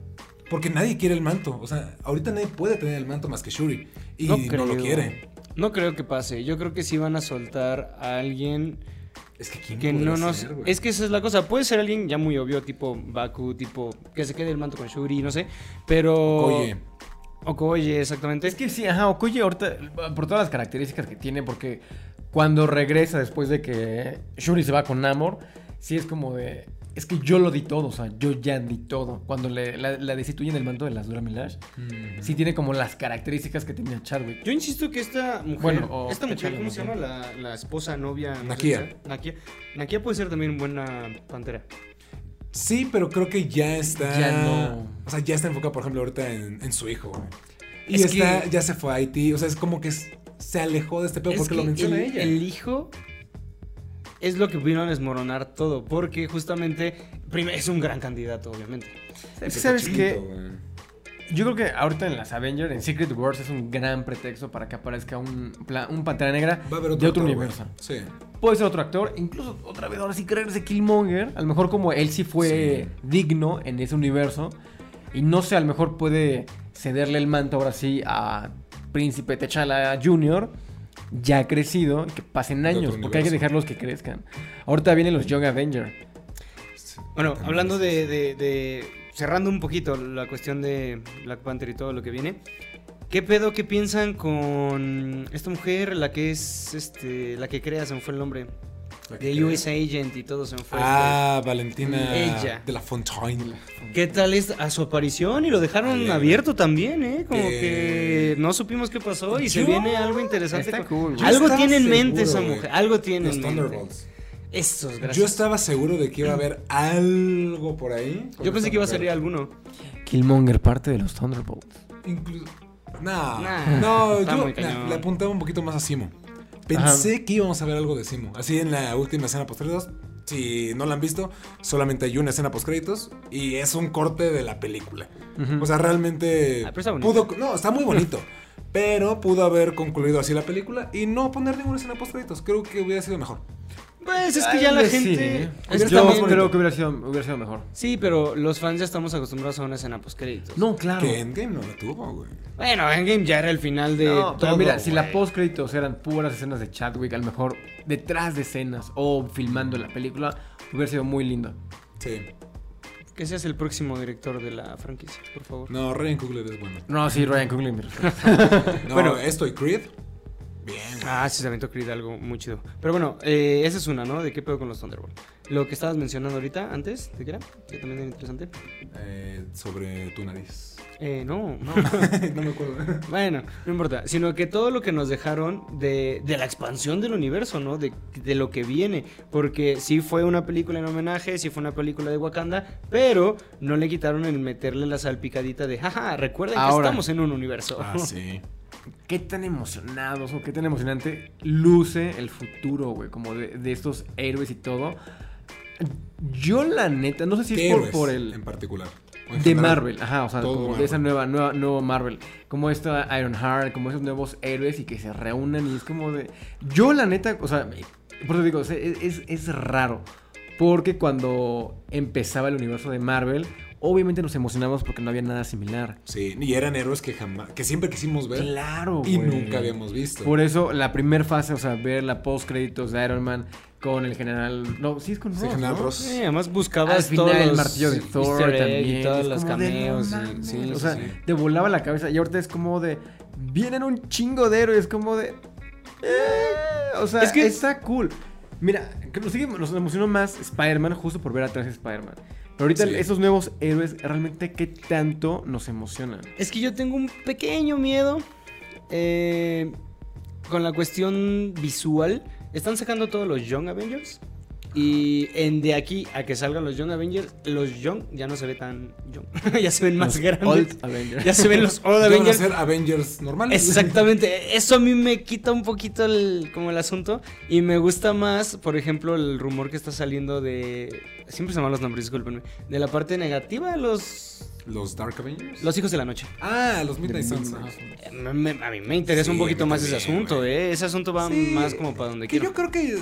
Porque nadie quiere el manto. O sea, ahorita nadie puede tener el manto más que Shuri. Y no, lo quiere. No creo que pase. Yo creo que sí van a soltar a alguien Es que quién que no nos. ser, es que esa es la cosa. Puede ser alguien ya muy obvio, tipo Baku, tipo que se quede el manto con Shuri, no sé. Pero. Oye. Okoye, exactamente. Es que sí, ajá, Okoye ahorita, por todas las características que tiene, porque cuando regresa después de que Shuri se va con Namor, sí es como de. Es que yo lo di todo, o sea, yo ya di todo. Cuando le, la, la destituyen del manto de las Dora Milaje, sí tiene como las características que tenía Chadwick. Yo insisto que esta mujer, Bueno, o esta mujer, ¿cómo se llama? La, la esposa, novia. no Nakia. Nakia. Nakia puede ser también buena pantera. Sí, pero creo que ya está. Ya no. O sea, ya está enfocado, por ejemplo, ahorita en, en su hijo. Y Es está, que- ya se fue a Haití. O sea, es como que es- se alejó de este pedo Es porque que lo menciona el, ella. el hijo es lo que vino a desmoronar todo. Porque justamente. Primero, es un gran candidato, obviamente. Es que, ¿Sabes qué? Yo creo que ahorita en las Avengers, en Secret Wars, es un gran pretexto para que aparezca un, un Pantera Negra Va a haber otro de otro actor, universo. Sí. Puede ser otro actor, incluso otra vez ahora sí creerse Killmonger. A lo mejor como él sí fue digno en ese universo. Y no sé, a lo mejor puede cederle el manto ahora sí a Príncipe T'Challa Jr. Ya crecido, y que pasen años, porque hay que dejarlos que crezcan. Ahorita vienen los Young Avengers. Sí, Bueno, hablando de- de- Cerrando un poquito la cuestión de Black Panther y todo lo que viene. ¿Qué pedo? ¿Qué piensan con esta mujer? La que es. este La que crea, se me fue el nombre. De. US Agent y todo se me fue. Ah, Valentina Ella. de la Fontaine. ¿Qué tal es a su aparición? Y lo dejaron Alegre. abierto también, ¿eh? Como Eh, que no supimos qué pasó y se viene algo interesante. Está cool. Algo tiene en mente esa mujer. Algo tiene Los en mente. Thunderbolts. Estos, gracias. Yo estaba seguro de que iba a haber algo por ahí. Yo pensé que iba a salir alguno. Killmonger, parte de los Thunderbolts. Incluso. No, Nah, no, está yo nah, le apuntaba un poquito más a Simo. Pensé que íbamos a ver algo de Simo. Así en la última escena post créditos. Si no la han visto, solamente hay una escena post créditos y es un corte de la película. O sea, realmente Ah, pudo, no, está muy bonito. pero pudo haber concluido así la película y no poner ninguna escena post créditos. Creo que hubiera sido mejor. Pues es que ya la gente. sí. es Yo también- creo que hubiera sido, hubiera sido mejor. Sí, pero los fans ya estamos acostumbrados a una escena post créditos. No, claro. Que Endgame no la tuvo, güey. Bueno, Endgame ya era el final de No, pero todo, mira, si la post créditos eran puras escenas de Chadwick, a lo mejor detrás de escenas o filmando la película, hubiera sido muy lindo. Sí. Que seas el próximo director de la franquicia, por favor. No, Ryan Coogler es bueno. No, sí, Ryan Coogler. No, Bueno. esto y Creed. Bien. Ah, sí, se aventó Creed algo muy chido. Pero bueno, eh, esa es una, ¿no? ¿De qué pedo con los Thunderbolts? Lo que estabas mencionando ahorita, antes, ¿de qué era? Que también era interesante. Eh, sobre tu nariz. Eh, no, no. no me acuerdo. bueno, no importa. Sino que todo lo que nos dejaron de, de la expansión del universo, ¿no? De, de lo que viene. Porque sí fue una película en homenaje, sí fue una película de Wakanda, pero no le quitaron el meterle la salpicadita de, jaja, recuerden Ahora. que estamos en un universo. Ah, sí. qué tan emocionados o qué tan emocionante luce el futuro, güey, como de, de estos héroes y todo. Yo la neta, no sé si ¿Qué es por, el... en particular? ¿O en De general? Marvel, ajá, o sea, como de esa nueva, nueva, nuevo Marvel. Como esta Ironheart, como esos nuevos héroes y que se reúnan y es como de... Yo la neta, o sea, por eso digo, es- es raro. Porque cuando empezaba el universo de Marvel, obviamente nos emocionamos porque no había nada similar. Sí, y eran héroes que jamás, que siempre quisimos ver Claro, y nunca habíamos visto. Por eso, la primera fase, o sea, ver la post créditos de Iron Man con el general... No, sí es con Sí, Ross, General ¿no? Ross. Sí, además buscabas Al final todos el martillo de Thor también. y todos los como de, cameos. no y- sí, o sea, sí. te volaba la cabeza. Y ahorita es como de. Vienen un chingo de héroes, como de. eh, o sea, Es que- está cool. Mira, que nos, sigue- nos emocionó más Spider-Man justo por ver atrás de Spider-Man. Pero ahorita Sí. esos nuevos héroes, realmente, ¿qué tanto nos emocionan? Es que yo tengo un pequeño miedo eh, con la cuestión visual. ¿Están sacando todos los Young Avengers? Y en de aquí a que salgan los Young Avengers, los Young ya no se ve tan Young. ya se ven más Los grandes. Old Avengers. Ya se ven los Old Ya van a Avengers. ser Avengers normales. Exactamente, eso a mí me quita un poquito el, como el asunto y me gusta más, por ejemplo, el rumor que está saliendo de... Siempre se me van los nombres, discúlpenme. De la parte negativa los... Los Dark Avengers. Los hijos de la noche. Ah, los Midnight Suns. Ajá. Eh, a mí me interesa Sí, un poquito más ese asunto, güey. ¿eh? Ese asunto va Sí, más como para donde que quiero. yo creo que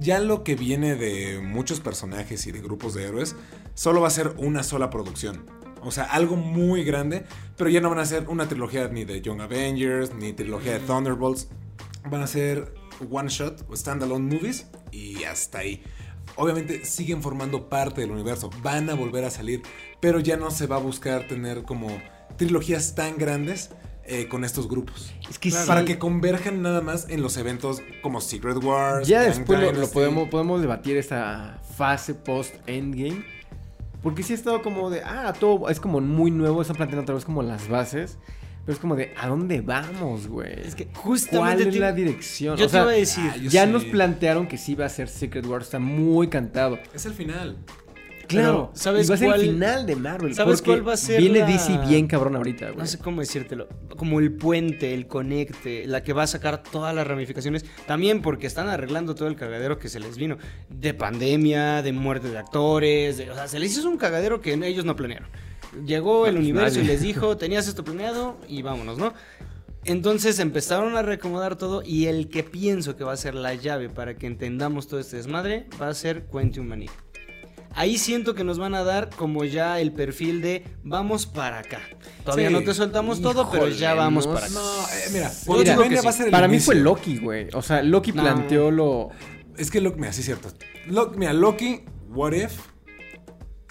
ya lo que viene de muchos personajes y de grupos de héroes solo va a ser una sola producción. O sea, algo muy grande, pero ya no van a ser una trilogía ni de Young Avengers, ni trilogía de Thunderbolts. Van a ser one shot o standalone movies y hasta ahí. Obviamente siguen formando parte del universo, van a volver a salir, pero ya no se va a buscar tener como trilogías tan grandes eh, con estos grupos. Es que sí. Para que converjan nada más en los eventos como Secret Wars. Ya después lo, podemos, podemos debatir esta fase post-endgame. Porque sí ha estado como de, ah, todo es como muy nuevo, están planteando otra vez como las bases. Pero es como de, ¿a dónde vamos, güey? Es que ¿Cuál justamente es te- la dirección? Yo O te sea, iba a decir, ah, ya sé. nos plantearon que sí va a ser Secret Wars, está muy cantado. Es el final. Claro, ¿sabes y va a ser cuál- el final de Marvel. ¿sabes cuál va a ser Viene la- DC bien cabrón ahorita, güey. no sé cómo decírtelo, como el puente, el conecte, la que va a sacar todas las ramificaciones, también porque están arreglando todo el cagadero que se les vino, de pandemia, de muerte de actores, de- o sea, se les hizo un cagadero que ellos no planearon. Llegó el pues universo y les dijo, tenías esto planeado y vámonos, ¿no? Entonces empezaron a reacomodar todo y el que pienso que va a ser la llave para que entendamos todo este desmadre va a ser Quentin Maní. Ahí siento que nos van a dar como ya el perfil de vamos para acá. Todavía Sí. no te soltamos todo, pero ya vamos no para acá. No, eh, mira, Yo Quantumania digo que sí. va a ser el Para mí fue Loki, güey. O sea, Loki No. planteó lo... Es que Loki, mira, sí es cierto. Lo- mira, Loki, What If,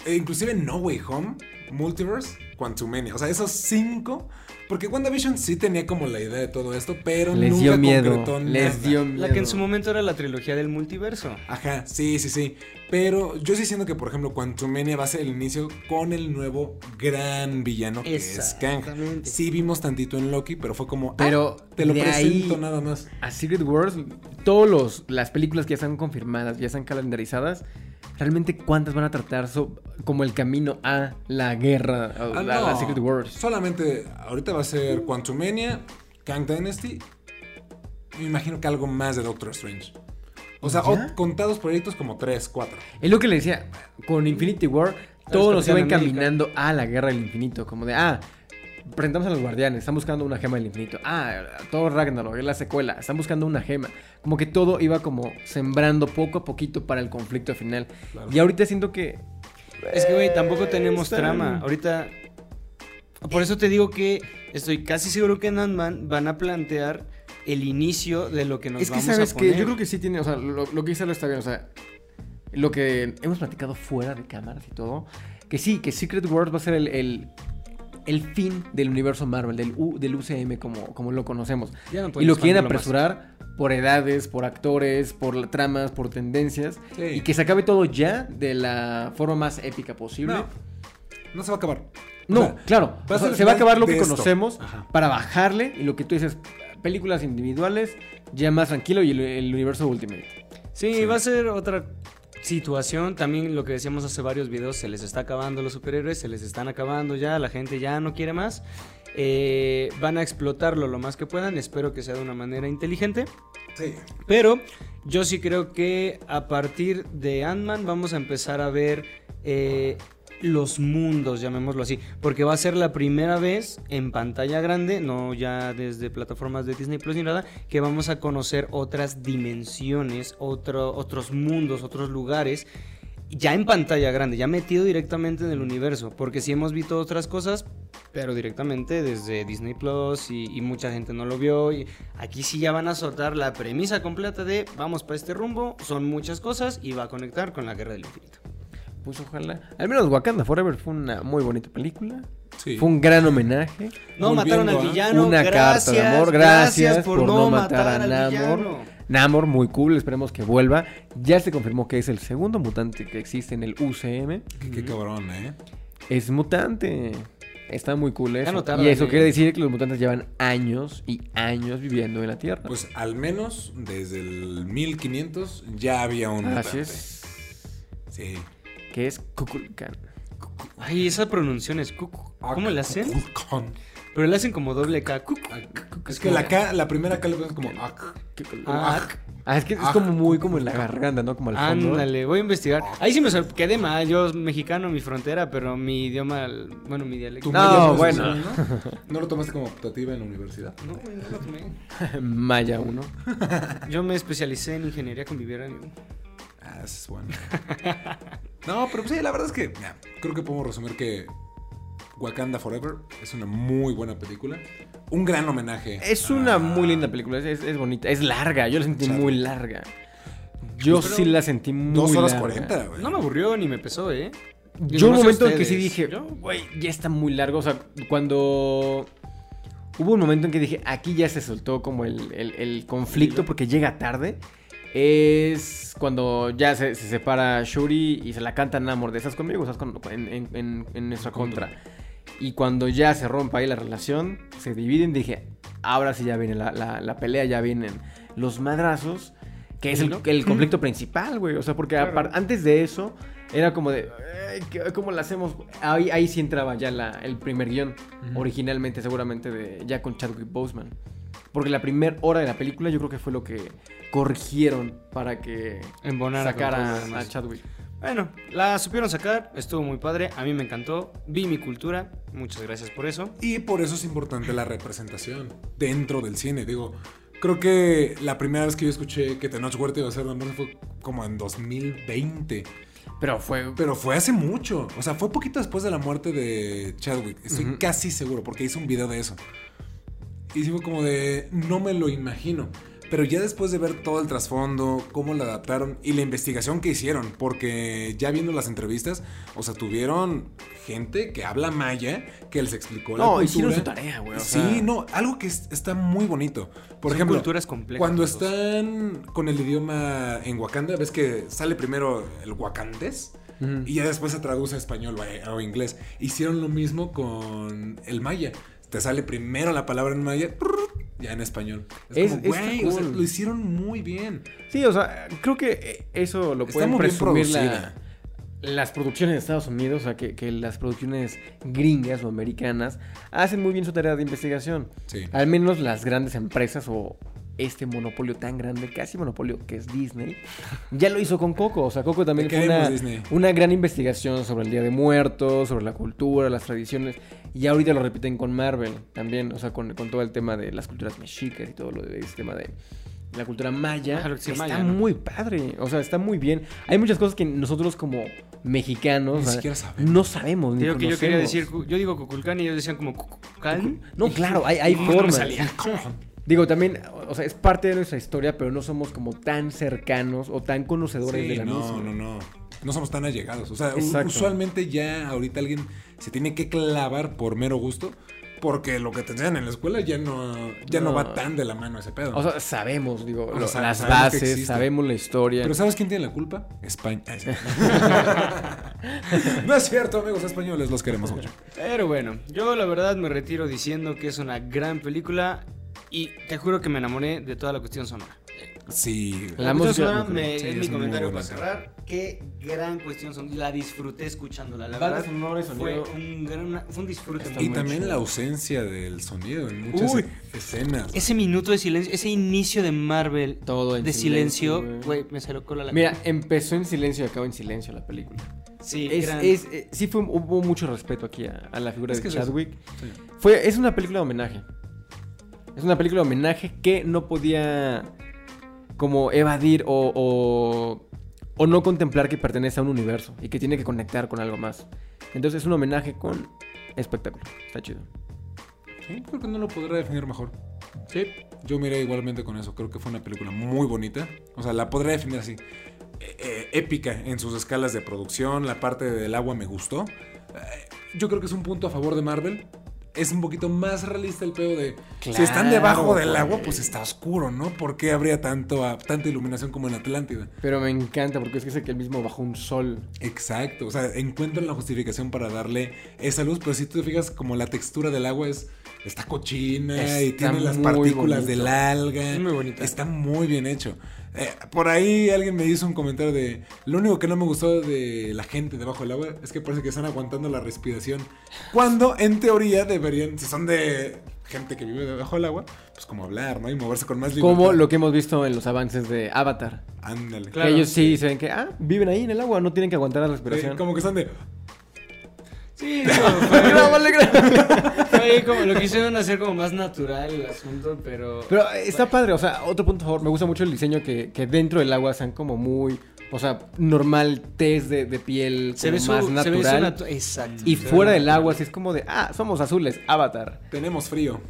e inclusive No Way Home, Multiverse, Quantumania. O sea, esos cinco. Porque WandaVision sí tenía como la idea de todo esto, pero Les nunca dio miedo. concretó Les nada. dio miedo. La que en su momento era la trilogía del multiverso. Ajá, sí, sí, sí. Pero yo sí siento que, por ejemplo, Quantumania va a ser el inicio con el nuevo gran villano que es Kang. Exactamente. Sí vimos tantito en Loki, pero fue como, Pero ah, te lo de presento ahí- nada más. A Secret Wars, todas los, las películas que ya están confirmadas, ya están calendarizadas, realmente cuántas van a tratar so- como el camino a la guerra, a, Ah, a la no. Secret Wars. Solamente ahorita va a ser Quantumania, Kang Dynasty. Me imagino que algo más de Doctor Strange. O sea, contados proyectos como 3, 4. Es lo que le decía, con Infinity War, todo nos iba Capitán América. encaminando a la guerra del infinito, como de, ah, presentamos a los guardianes, están buscando una gema del infinito. Ah, todo Ragnarok, es la secuela, están buscando una gema. Como que todo iba como sembrando poco a poquito para el conflicto final. Claro. Y ahorita siento que Es que, güey, tampoco tenemos Están- trama. Ahorita. Por eso te digo que estoy casi seguro que en Ant-Man van a plantear el inicio de lo que nos es que vamos sabes a que poner. yo creo que sí tiene, o sea, lo, lo que dice lo está bien, o sea, lo que hemos platicado fuera de cámaras y todo, que sí, que Secret Wars va a ser el, el, el fin del universo Marvel, del, U- del UCM como, como lo conocemos. Ya no Y lo quieren más. apresurar por edades, por actores, por tramas, por tendencias. Sí. Y que se acabe todo ya de la forma más épica posible. No, no se va a acabar. No, O sea, claro. va a o sea, ser se va a acabar lo que esto. conocemos Ajá. para bajarle y lo que tú dices, películas individuales, ya más tranquilo y el, el universo Ultimate. Sí, Sí. va a ser otra situación. También lo que decíamos hace varios videos, se les está acabando los superhéroes, se les están acabando ya, la gente ya no quiere más. Eh, van a explotarlo lo más que puedan, espero que sea de una manera inteligente. Sí. Pero yo sí creo que a partir de Ant-Man vamos a empezar a ver eh, los mundos, llamémoslo así. Porque va a ser la primera vez en pantalla grande, no ya desde plataformas de Disney Plus ni nada, que vamos a conocer otras dimensiones, otro- otros mundos, otros lugares. Ya en pantalla grande, ya metido directamente en el universo. Porque sí hemos visto otras cosas, pero directamente desde Disney Plus y, y mucha gente no lo vio. Y aquí sí ya van a soltar la premisa completa de vamos para este rumbo, son muchas cosas y va a conectar con la Guerra del Infinito. Pues ojalá. Al menos Wakanda Forever fue una muy bonita película. Sí. Fue un gran homenaje. No Volviendo mataron al a- villano. una gracias, carta de amor. Gracias, por, no matar, al Namor. villano. Namor, muy cool. Esperemos que vuelva. Ya se confirmó que es el segundo mutante que existe en el UCM. Qué, qué cabrón, ¿eh? Es mutante. Está muy cool eso. y eso eh. quiere decir que los mutantes llevan años y años viviendo en la Tierra. Pues al menos desde el 1500 ya había un Así mutante. es. Sí. Que es Kukulkan. Ay, esa pronunciación es cucu. ¿Cómo le hacen? Kukulkan. Pero le hacen como doble K. cucu. Es que la K, la primera K le pones como ak. Ah, Ah, es que es como muy como en la garganta, ¿no? Como al fondo. Ándale, voy a investigar. Ahí sí me quedé mal. Yo, mexicano, mi frontera, pero mi idioma, bueno, mi dialecto. No, bueno. ¿no? ¿No lo tomaste como optativa en la universidad? No, güey, no lo tomé. Maya 1. Yo me especialicé en ingeniería con vivieron. Eso es bueno. no, pero pues sí, la verdad es que creo que podemos resumir que Wakanda Forever es una muy buena película. Un gran homenaje. Es a- una muy linda película, es, bonita, es larga, yo la sentí Chale. muy larga. Yo Pero sí la sentí muy Dos horas cuarenta, güey. No me aburrió ni me pesó, ¿eh? Yo un no momento en que sí dije, Yo- güey, ya está muy largo. O sea, cuando. Hubo un momento en que dije, aquí ya se soltó como el, el- el conflicto porque llega tarde. Es cuando ya se, se separa Shuri y se la canta Namor de esas conmigo, estás con- en, en- en- en nuestra contra. Y cuando ya se rompa ahí la relación, se dividen, dije, ahora sí ya viene la, la- la pelea, ya vienen los madrazos, que es el, el conflicto principal, güey. O sea, porque Claro. antes de eso, era como de, "Ay, ¿qué- ¿cómo lo hacemos? Ahí, ahí sí entraba ya la- el primer guion, originalmente seguramente de ya con Chadwick Boseman. Porque la primera hora de la película yo creo que fue lo que corrigieron para que Embonara sacara a. Chadwick. Bueno, la supieron sacar, estuvo muy padre, a mí me encantó, vi mi cultura, muchas gracias por eso. Y por eso es importante la representación dentro del cine. Digo, creo que la primera vez que yo escuché que Tenoch Huerta iba a ser Don fue como en 2020. Pero fue... Pero fue hace mucho. O sea, fue poquito después de la muerte de Chadwick. Estoy casi seguro porque hice un video de eso. Y sí fue como de, no me lo imagino. Pero ya después de ver todo el trasfondo, cómo lo adaptaron y la investigación que hicieron, porque ya viendo las entrevistas, o sea, tuvieron gente que habla maya, que les explicó la No, cultura. hicieron su tarea, güey. Sí, sea, no, algo que es- está muy bonito. Por Son ejemplo, culturas complejas. cuando están con el idioma en Wakanda, ves que sale primero el wakandés y ya después se traduce a español o a- o inglés. Hicieron lo mismo con el maya. Te sale primero la palabra en maya, ya en español. Es, Es- como, güey, o sea, lo hicieron muy bien. Sí, o sea, creo que eso lo pueden presumir la- las producciones de Estados Unidos, o sea, que, que las producciones gringas o americanas hacen muy bien su tarea de investigación. Sí. Al menos las grandes empresas o este monopolio tan grande, casi monopolio que es Disney, ya lo hizo con Coco. O sea, Coco también fue una, una gran investigación sobre el Día de Muertos, sobre la cultura, las tradiciones. Y ahorita lo repiten con Marvel también, o sea, con, con todo el tema de las culturas mexicas y todo lo de ese tema de la cultura maya. Ajá, está maya, ¿no? muy padre, o sea, está muy bien. Hay muchas cosas que nosotros como mexicanos Ni o sea, siquiera sabemos. no sabemos ni Digo que yo quería conocemos. decir, yo digo Cuculcán y ellos decían como Cuculcán. No, claro, hay, hay No formas. salía. Digo, también, o sea, es parte de nuestra historia, pero no somos como tan cercanos o tan conocedores Sí, de la no, misma. no, no. No somos tan allegados. O sea, Exacto. usualmente ya ahorita alguien se tiene que clavar por mero gusto. Porque lo que te enseñan en la escuela ya no, ya no. No. va tan de la mano ese pedo. O sea, sabemos, digo, O lo- sea, las sabemos bases, sabemos la historia. Pero ¿sabes quién tiene la culpa? España. Ay, sí. no es cierto, amigos españoles, los queremos mucho. Pero bueno, yo la verdad me retiro diciendo que es una gran película y te juro que me enamoré de toda la cuestión sonora. Sí. La cuestión música- sonora me- Sí, es es mi comentario para cerrar. Qué gran cuestión son. La disfruté escuchándola. La Banda verdad sonora y fue sonido. un, gran, una- fue un disfrute. Y también chido. la ausencia del sonido en muchas Uy. escenas. Ese minuto de silencio, ese inicio de Marvel Todo en de silencio, silencio, güey. güey, me salió cola la Mira, empezó en silencio y acabó en silencio la película. Sí, Es, gran- es- eh, sí fue, hubo mucho respeto aquí a, a la figura Es de que es eso. Chadwick. Sí. Fue, es una película de homenaje. Es una película de homenaje que no podía como evadir o, o, o no contemplar que pertenece a un universo y que tiene que conectar con algo más. Entonces es un homenaje con espectáculo. Está chido. Sí, creo que no lo podrá definir mejor. Sí, yo miré igualmente con eso. Creo que fue una película muy bonita. O sea, la podría definir así. Eh, eh, épica en sus escalas de producción. La parte del agua me gustó. Eh, yo creo que es un punto a favor de Marvel. Es un poquito más realista el pedo de... si están debajo del agua, pues está oscuro, ¿no? ¿Por qué habría tanto, ah, tanta iluminación como en Atlántida? Pero me encanta porque es que sé que el mismo bajo un sol. Exacto, o sea, encuentran la justificación para darle esa luz, pero si tú te fijas como la textura del agua es está cochina y tiene las partículas bonito. del alga. Muy bonita. Está muy bien hecho. Eh, por ahí alguien me hizo un comentario de lo único que no me gustó de la gente debajo del agua es que parece que están aguantando la respiración. Cuando en teoría deberían, si son de gente que vive debajo del agua, pues como hablar, ¿no? Y moverse con más libertad. Como lo que hemos visto en los avances de Avatar. Ándale. Claro. Que ellos sí se ven que, ah, viven ahí en el agua, no tienen que aguantar la Sí, respiración. como que están de. Sí, Grábale, grábale. fue ahí como lo quisieron hacer como más natural el asunto, pero... Pero está padre, o sea, otro punto a favor, me gusta mucho el diseño que, que dentro del agua sean como muy, o sea, normal, test de, de piel se ve su, más se ve su natural. natu- Exacto. y fuera del natural. agua, sí es como de, ah, somos azules, Avatar. Tenemos frío.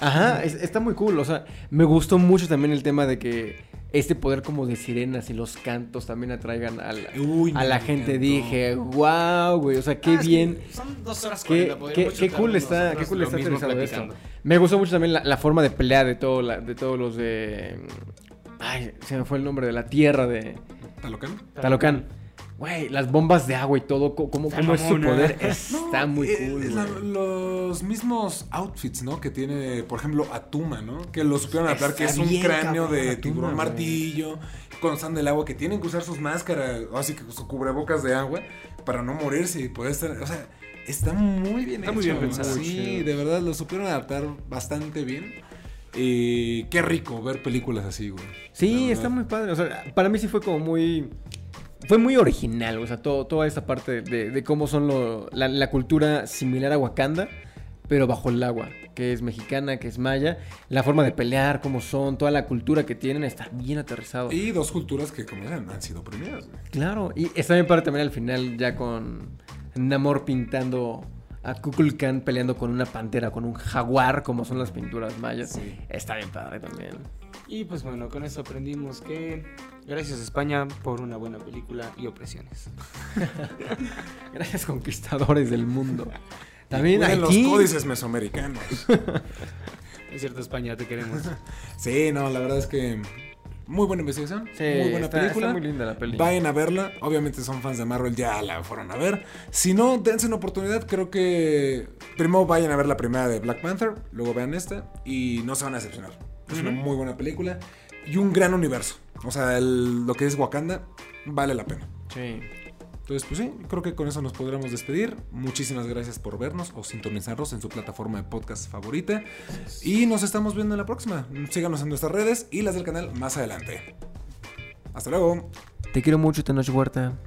Ajá, es- está muy cool, o sea, me gustó mucho también el tema de que este poder como de sirenas y los cantos también atraigan Uy, a la gente. encantó. Dije, wow, güey, o sea, qué Ah, bien. Son dos horas Qué, qué- qué cool está, qué cool está esto. Me gustó mucho también la, la forma de pelea de todo la- de todos los de. Ay, se me fue el nombre de la tierra de ¿Talocán? Talocán. Güey, las bombas de agua y todo, cómo, cómo es su poder. Está muy eh, cool. es la- güey. los mismos outfits, ¿no? Que tiene, por ejemplo, Atuma, ¿no? Que lo supieron adaptar, que es un cráneo cabrón, de tiburón martillo. Cuando están del agua, que tienen que usar sus máscaras, así que su cubrebocas de agua, para no morirse y poder estar. O sea, está muy bien Está hecho. muy bien pensado. Sí, de verdad, lo supieron adaptar bastante bien. Y qué rico ver películas así, güey. Sí, está muy padre. O sea, para mí sí fue como muy. Fue muy original, o sea, todo, toda esta parte de, de cómo son lo- la, la cultura similar a Wakanda, pero bajo el agua, que es mexicana, que es maya, la forma de pelear, cómo son, toda la cultura que tienen, está bien aterrizado. Y dos culturas que, como dicen, han sido premiadas. Claro, y está bien padre también al final, ya con Namor pintando a Kukulkan peleando con una pantera, con un jaguar, como son las pinturas mayas. Sí. Está bien padre también. Y pues bueno, con eso aprendimos que gracias a España por una buena película y opresiones. Gracias, conquistadores del mundo. También aquí. los códices mesoamericanos. Es cierto, España, te queremos. Sí, no, la verdad es que muy buena investigación, Sí, muy buena está- película. está muy linda la peli. Vayan a verla. Obviamente son fans de Marvel, ya la fueron a ver. Si no, dense una oportunidad. Creo que primero vayan a ver la primera de Black Panther, luego vean esta y no se van a decepcionar. Es una muy buena película y un gran universo. O sea, el- lo que es Wakanda vale la pena. Sí. Entonces, pues sí, creo que con eso nos podremos despedir. Muchísimas gracias por vernos o sintonizarnos en su plataforma de podcast favorita. Y nos estamos viendo en la próxima. Síganos en nuestras redes y las del canal más adelante. Hasta luego. Te quiero mucho, Tenoch Huerta.